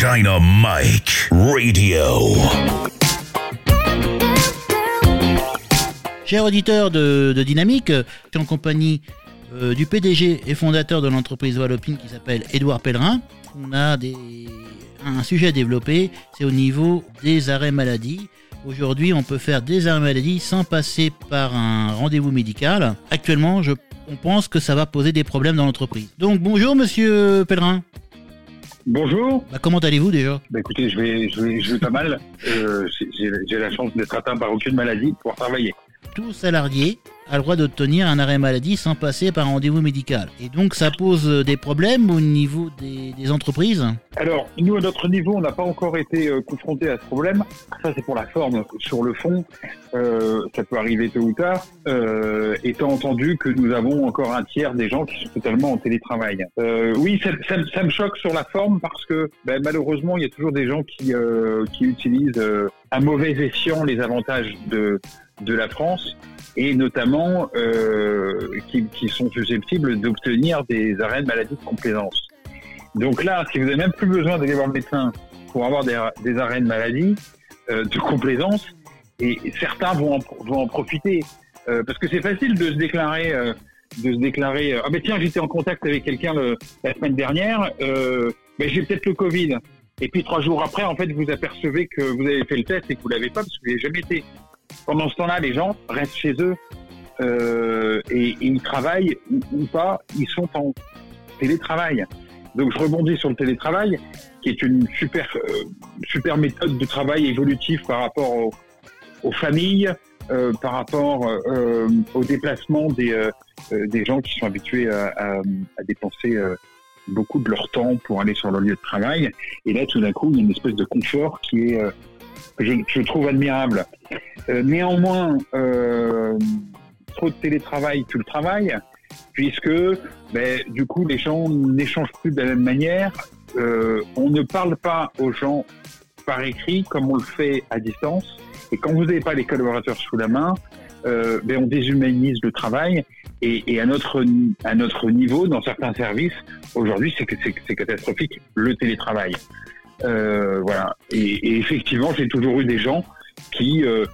Dynamite Radio. Chers auditeurs de, de Dynamique, je suis en compagnie euh, du PDG et fondateur de l'entreprise Wallopine qui s'appelle Édouard Pellerin. On a un sujet à développer, c'est au niveau des arrêts maladie. Aujourd'hui, on peut faire des arrêts maladie sans passer par un rendez-vous médical. Actuellement, je, on pense que ça va poser des problèmes dans l'entreprise. Donc bonjour Monsieur Pellerin. Bonjour. Bah, comment allez-vous déjà Bah écoutez, je vais, je vais, je vais pas mal. Euh, j'ai j'ai la chance d'être atteint par aucune maladie pour travailler. Tout salarié a le droit d'obtenir un arrêt maladie sans passer par un rendez-vous médical. Et donc ça pose des problèmes au niveau des, entreprises? Alors, nous, à notre niveau, on n'a pas encore été euh, confronté à ce problème. Ça, c'est pour la forme. Sur le fond, euh, ça peut arriver tôt ou tard, euh, étant entendu que nous avons encore un tiers des gens qui sont totalement en télétravail. Euh, oui, ça, me choque sur la forme parce que ben, malheureusement, il y a toujours des gens qui, euh, qui utilisent euh, à mauvais escient les avantages de, de la France et notamment euh, qui, qui sont susceptibles d'obtenir des arrêts de maladie de complaisance. Donc là, si vous n'avez même plus besoin d'aller voir le médecin pour avoir des, des arrêts de maladie euh, de complaisance, et certains vont en, vont en profiter euh, parce que c'est facile de se déclarer, de se déclarer. ah ben tiens, j'étais en contact avec quelqu'un la semaine dernière, euh, ben j'ai peut-être le Covid. Et puis trois jours après, en fait, vous apercevez que vous avez fait le test et que vous l'avez pas parce que vous n'avez jamais été. Pendant ce temps-là, les gens restent chez eux euh, et, ils travaillent ou, pas, ils sont en télétravail. Donc je rebondis sur le télétravail, qui est une super euh, super méthode de travail évolutif par rapport aux, familles, euh, par rapport euh, au déplacement des des gens qui sont habitués à, dépenser beaucoup de leur temps pour aller sur leur lieu de travail. Et là, tout d'un coup, il y a une espèce de confort qui est je, trouve admirable. Euh, néanmoins, euh, trop de télétravail tue le travail, puisque ben, du coup, les gens n'échangent plus de la même manière. Euh, on ne parle pas aux gens par écrit comme on le fait à distance. Et quand vous n'avez pas les collaborateurs sous la main, ben, on déshumanise le travail. Et, à, notre, à notre niveau, dans certains services, aujourd'hui, c'est catastrophique, le télétravail. Euh, voilà. Et, effectivement, j'ai toujours eu des gens qui euh,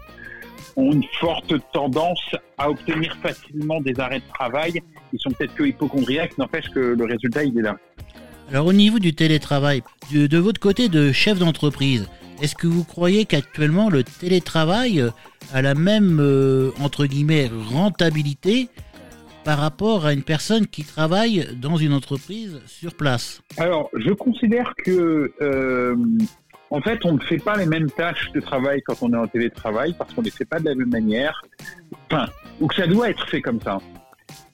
ont une forte tendance à obtenir facilement des arrêts de travail. Ils sont peut-être que hypochondriaques, n'empêche que le résultat, il est là. Alors au niveau du télétravail, de, votre côté de chef d'entreprise, est-ce que vous croyez qu'actuellement le télétravail a la même, euh, entre guillemets, rentabilité par rapport à une personne qui travaille dans une entreprise sur place Alors, je considère que, euh, en fait, on ne fait pas les mêmes tâches de travail quand on est en télétravail parce qu'on ne les fait pas de la même manière. Enfin, ou que ça doit être fait comme ça.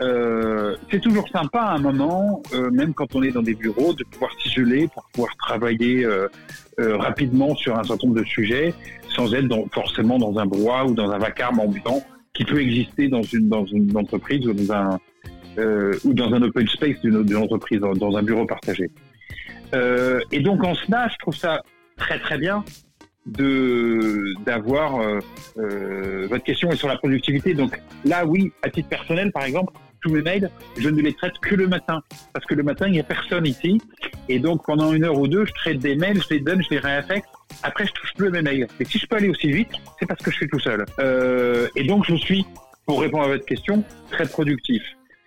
Euh, c'est toujours sympa à un moment, euh, même quand on est dans des bureaux, de pouvoir s'isoler pour pouvoir travailler rapidement sur un certain nombre de sujets sans être forcément dans un brouhaha ou dans un vacarme ambulant qui peut exister dans une, dans une entreprise ou dans un, euh, ou dans un open space d'une entreprise, dans, dans un bureau partagé. Euh, et donc en cela, je trouve ça très très bien de d'avoir euh, euh, votre question est sur la productivité. Donc là, oui, à titre personnel, par exemple, tous mes mails, je ne les traite que le matin parce que le matin il n'y a personne ici et donc pendant une heure ou deux, je traite des mails, je les donne, je les réaffecte. Après, je touche plus à mes mails. Et si je peux aller aussi vite, c'est parce que je suis tout seul. Euh, et donc, je suis, pour répondre à votre question, très productif.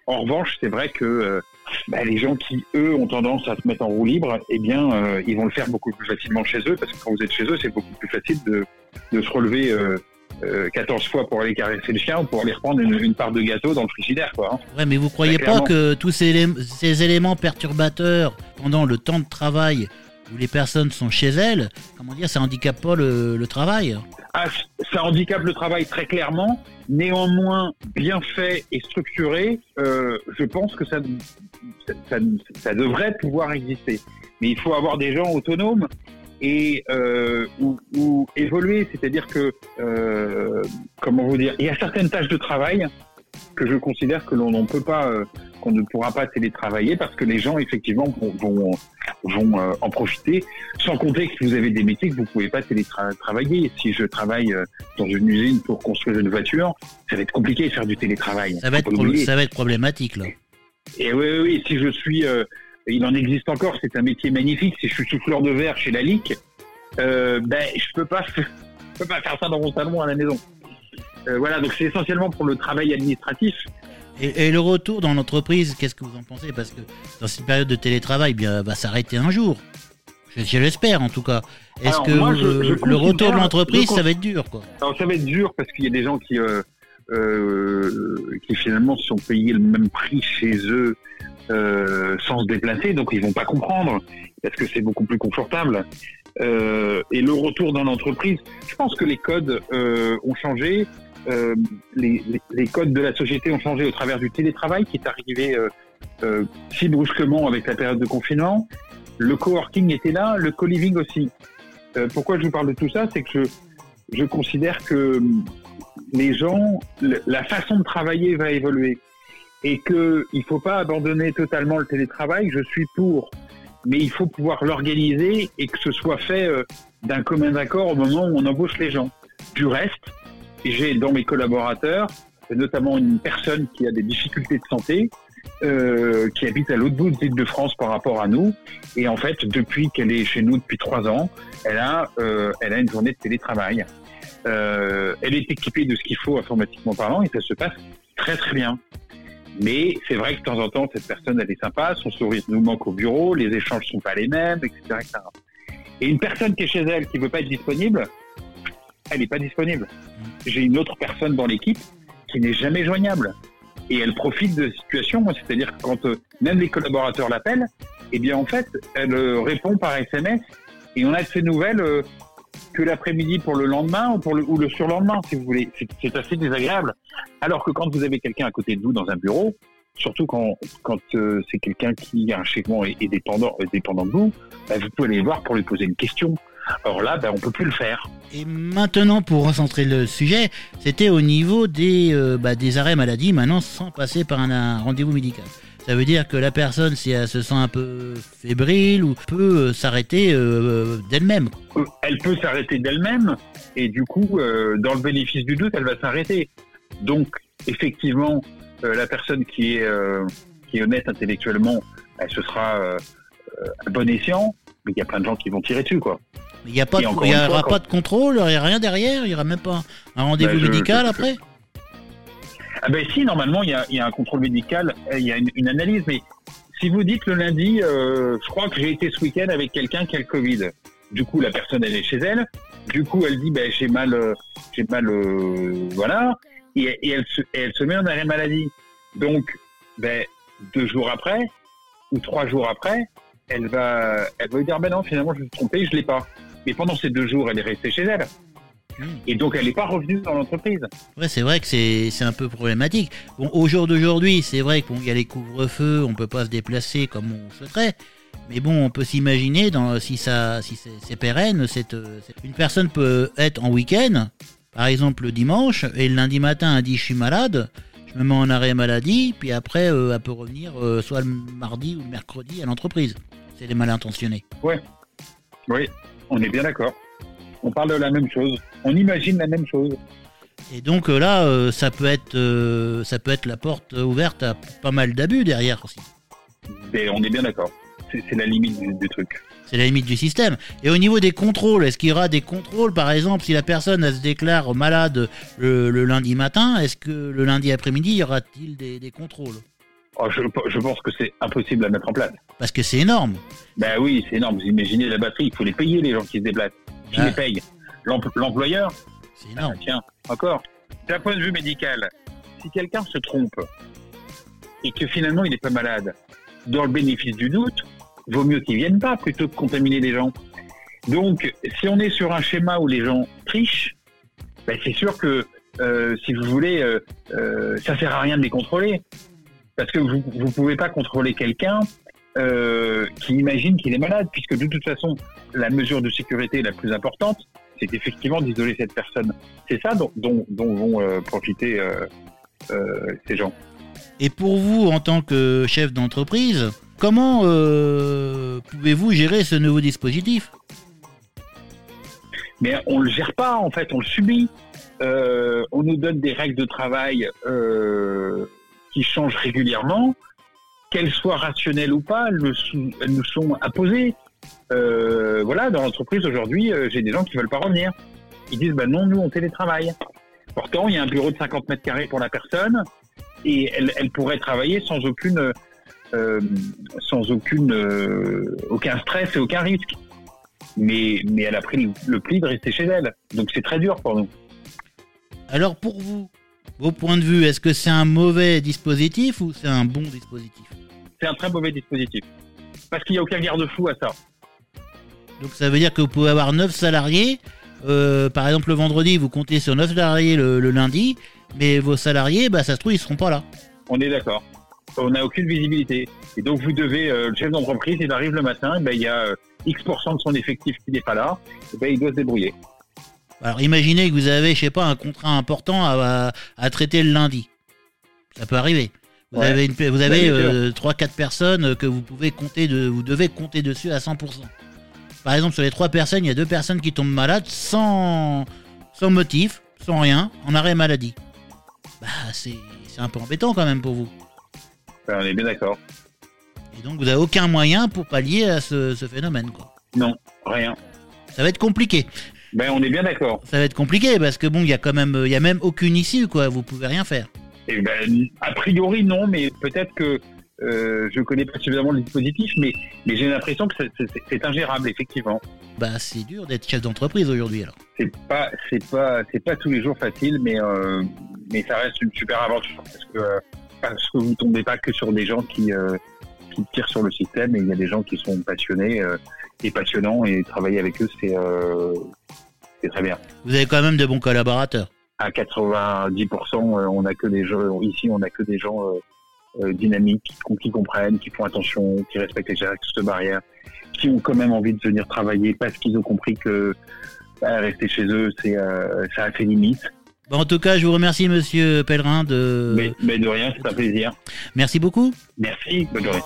En revanche, c'est vrai que euh, bah, les gens qui, eux, ont tendance à se mettre en roue libre, eh bien, euh, ils vont le faire beaucoup plus facilement chez eux, parce que quand vous êtes chez eux, c'est beaucoup plus facile de, de se relever euh, euh, 14 fois pour aller caresser le chien ou pour aller reprendre une, une part de gâteau dans le frigidaire, quoi. hein. Ouais, mais vous croyez Bah, pas clairement. que tous ces, élé- ces éléments perturbateurs pendant le temps de travail où les personnes sont chez elles, comment dire, ça handicape pas le, travail Ah, ça handicape le travail très clairement. Néanmoins, bien fait et structuré, euh, je pense que ça, devrait pouvoir exister. Mais il faut avoir des gens autonomes et euh, ou, évoluer. C'est-à-dire que, euh, comment vous dire, il y a certaines tâches de travail que je considère que l'on ne peut pas, qu'on ne pourra pas télétravailler parce que les gens effectivement vont, euh, en profiter. Sans compter que vous avez des métiers que vous pouvez pas télétravailler. Si je travaille euh, dans une usine pour construire une voiture, ça va être compliqué de faire du télétravail. ça va, être pro- ça va être problématique là. Et oui, oui, oui, si je suis euh, il en existe encore, c'est un métier magnifique. Si je suis souffleur de verre chez la LIC, ben je peux pas, je peux pas faire ça dans mon salon à la maison. Voilà, donc c'est essentiellement pour le travail administratif. Et, le retour dans l'entreprise, qu'est-ce que vous en pensez? Parce que dans cette période de télétravail, bien, va s'arrêter un jour. Je, l'espère en tout cas. Est-ce que le retour de l'entreprise, ça va être dur quoi? Alors ça va être dur parce qu'il y a des gens qui, euh, euh, qui finalement sont payés le même prix chez eux euh, sans se déplacer, donc ils vont pas comprendre parce que c'est beaucoup plus confortable. Euh, et le retour dans l'entreprise, je pense que les codes euh, ont changé, euh, les, codes de la société ont changé au travers du télétravail qui est arrivé euh, si brusquement avec la période de confinement. Le coworking était là, le co-living aussi. pourquoi je vous parle de tout ça, c'est que je, je considère que les gens, la façon de travailler va évoluer et qu'il ne faut pas abandonner totalement le télétravail. Je suis pour, mais il faut pouvoir l'organiser et que ce soit fait euh, d'un commun accord au moment où on embauche les gens. Du reste, j'ai dans mes collaborateurs notamment une personne qui a des difficultés de santé, euh, qui habite à l'autre bout de l'île de France par rapport à nous. Et en fait, depuis qu'elle est chez nous depuis trois ans, elle a, euh, elle a une journée de télétravail. Euh, elle est équipée de ce qu'il faut informatiquement parlant et ça se passe très très bien. Mais c'est vrai que de temps en temps, cette personne, elle est sympa, son sourire nous manque au bureau, les échanges sont pas les mêmes, etc. Et une personne qui est chez elle, qui veut pas être disponible, elle n'est pas disponible. J'ai une autre personne dans l'équipe qui n'est jamais joignable. Et elle profite de la situation, c'est-à-dire quand euh, même les collaborateurs l'appellent, eh bien en fait, elle euh, répond par SMS et on a de ses nouvelles euh, que l'après-midi pour le lendemain ou, pour le, ou le surlendemain, si vous voulez. C'est assez désagréable. Alors que quand vous avez quelqu'un à côté de vous dans un bureau, surtout quand, c'est quelqu'un qui un est, est, dépendant, est dépendant de vous, bah, vous pouvez aller voir pour lui poser une question. Alors là, bah, on peut plus le faire. Et maintenant, pour recentrer le sujet, c'était au niveau des, euh, bah, des arrêts maladie, maintenant sans passer par un rendez-vous médical. Ça veut dire que la personne, si elle se sent un peu fébrile ou peut euh, s'arrêter euh, d'elle-même. Elle peut s'arrêter d'elle-même et du coup, euh, dans le bénéfice du doute, elle va s'arrêter. Donc, effectivement, la personne qui est, qui est honnête intellectuellement, elle, ce sera un bon escient, mais il y a plein de gens qui vont tirer dessus, quoi. Il n'y aura pas de contrôle, il n'y a rien derrière, il n'y aura même pas un rendez-vous ben, médical après ah ben si, normalement, il y a, y a, un contrôle médical, il y a une, une, analyse, mais si vous dites le lundi, euh, je crois que j'ai été ce week-end avec quelqu'un qui a le Covid, du coup, la personne, elle est chez elle, du coup, elle dit, ben, j'ai mal, euh, j'ai mal, euh, voilà, et, et, elle se, elle se met en arrêt maladie. Donc, ben, deux jours après, ou trois jours après, elle va, elle va lui dire, ben non, finalement, je me suis trompé, je l'ai pas. Mais pendant ces deux jours, elle est restée chez elle. Et donc, elle n'est pas revenue dans l'entreprise. Ouais, c'est vrai que c'est un peu problématique. Bon, au jour d'aujourd'hui, c'est vrai qu'il y a les couvre-feux, on peut pas se déplacer comme on souhaiterait. Mais bon, on peut s'imaginer, si, ça, si c'est pérenne, cette, une personne peut être en week-end, par exemple le dimanche, et le lundi matin, elle dit je suis malade, je me mets en arrêt maladie, puis après, euh, elle peut revenir euh, soit le mardi ou le mercredi à l'entreprise. C'est des mal intentionnés. Ouais. Oui, on est bien d'accord on parle de la même chose, on imagine la même chose. Et donc euh, là, euh, ça peut être, euh, ça peut être la porte ouverte à pas mal d'abus derrière aussi. Et on est bien d'accord. C'est la limite du, truc. C'est la limite du système. Et au niveau des contrôles, est-ce qu'il y aura des contrôles, par exemple, si la personne se déclare malade le, lundi matin, est-ce que le lundi après-midi, y aura-t-il des, contrôles? Oh, je, pense que c'est impossible à mettre en place. Parce que c'est énorme. Ben oui, c'est énorme. Vous imaginez la batterie, il faut les payer les gens qui se déplacent. Qui les paye L'employeur C'est énorme. Ah, tiens, encore. D'un point de vue médical, si quelqu'un se trompe et que finalement il n'est pas malade, dans le bénéfice du doute, vaut mieux qu'il vienne pas plutôt que contaminer les gens. Donc, si on est sur un schéma où les gens trichent, ben c'est sûr que euh, si vous voulez, euh, euh, ça sert à rien de les contrôler, parce que vous ne pouvez pas contrôler quelqu'un euh, qui imagine qu'il est malade, puisque de toute façon, la mesure de sécurité la plus importante, c'est effectivement d'isoler cette personne. C'est ça dont, dont, vont euh, profiter euh, ces gens. Et pour vous, en tant que chef d'entreprise, comment pouvez-vous gérer ce nouveau dispositif? Mais on le gère pas, en fait, on le subit. on nous donne des règles de travail qui changent régulièrement qu'elles soient rationnelles ou pas, elles, nous sont imposées. Euh, voilà, dans l'entreprise aujourd'hui, euh, j'ai des gens qui veulent pas revenir. Ils disent, bah non, nous on télétravaille. Pourtant, il y a un bureau de 50 mètres carrés pour la personne et elle, pourrait travailler sans aucune, euh, sans aucune, aucun stress et aucun risque. Mais, mais elle a pris le pli de rester chez elle. Donc c'est très dur pour nous. Alors pour vous, vos points de vue, est-ce que c'est un mauvais dispositif ou c'est un bon dispositif C'est un très mauvais dispositif. Parce qu'il n'y a aucun garde-fou à ça. Donc ça veut dire que vous pouvez avoir 9 salariés. euh, par exemple, le vendredi, vous comptez sur 9 salariés le, le lundi, mais vos salariés, bah, ça se trouve, ils seront pas là. On est d'accord. On n'a aucune visibilité. Et donc vous devez, euh, le chef d'entreprise, il arrive le matin, ben, il y a euh, X% de son effectif qui n'est pas là, et ben, il doit se débrouiller. Alors imaginez que vous avez, je sais pas, un contrat important à, à- traiter le lundi. Ça peut arriver. Vous Ouais. avez, une, vous avez bien euh, 3-4 personnes que vous pouvez compter de, vous devez compter dessus à 100%. Par exemple, sur les 3 personnes, il y a 2 personnes qui tombent malades sans, sans motif, sans rien, en arrêt maladie. Bah, c'est c'est un peu embêtant quand même pour vous. Ben, on est bien d'accord. Et donc, vous n'avez aucun moyen pour pallier à ce, ce phénomène. Quoi. Non, rien. Ça va être compliqué. Ben, on est bien d'accord. Ça va être compliqué parce que bon, il y a quand même, il y a même aucune issue, quoi. Vous pouvez rien faire. Et ben, a priori, non, mais peut-être que euh, je connais pas suffisamment le dispositif, mais, mais j'ai l'impression que c'est- ingérable, effectivement. Bah, c'est dur d'être chef d'entreprise aujourd'hui, alors. C'est pas, c'est pas, c'est pas tous les jours facile, mais, euh, mais ça reste une super aventure parce que, euh, parce que vous tombez pas que sur des gens qui, euh, qui tirent sur le système, et il y a des gens qui sont passionnés et passionnants, et travailler avec eux, c'est, c'est très bien. Vous avez quand même de bons collaborateurs. À 90%, euh, on a que des gens, ici, on a que des gens euh, euh, dynamiques, qui, qui comprennent, qui font attention, qui respectent les gestes barrières, qui ont quand même envie de venir travailler parce qu'ils ont compris que bah, rester chez eux, c'est, euh, ça a ses limites. Bon, en tout cas, je vous remercie, monsieur Pellerin, de. Mais, mais de rien, c'est un plaisir. Merci beaucoup. Merci, bonne journée.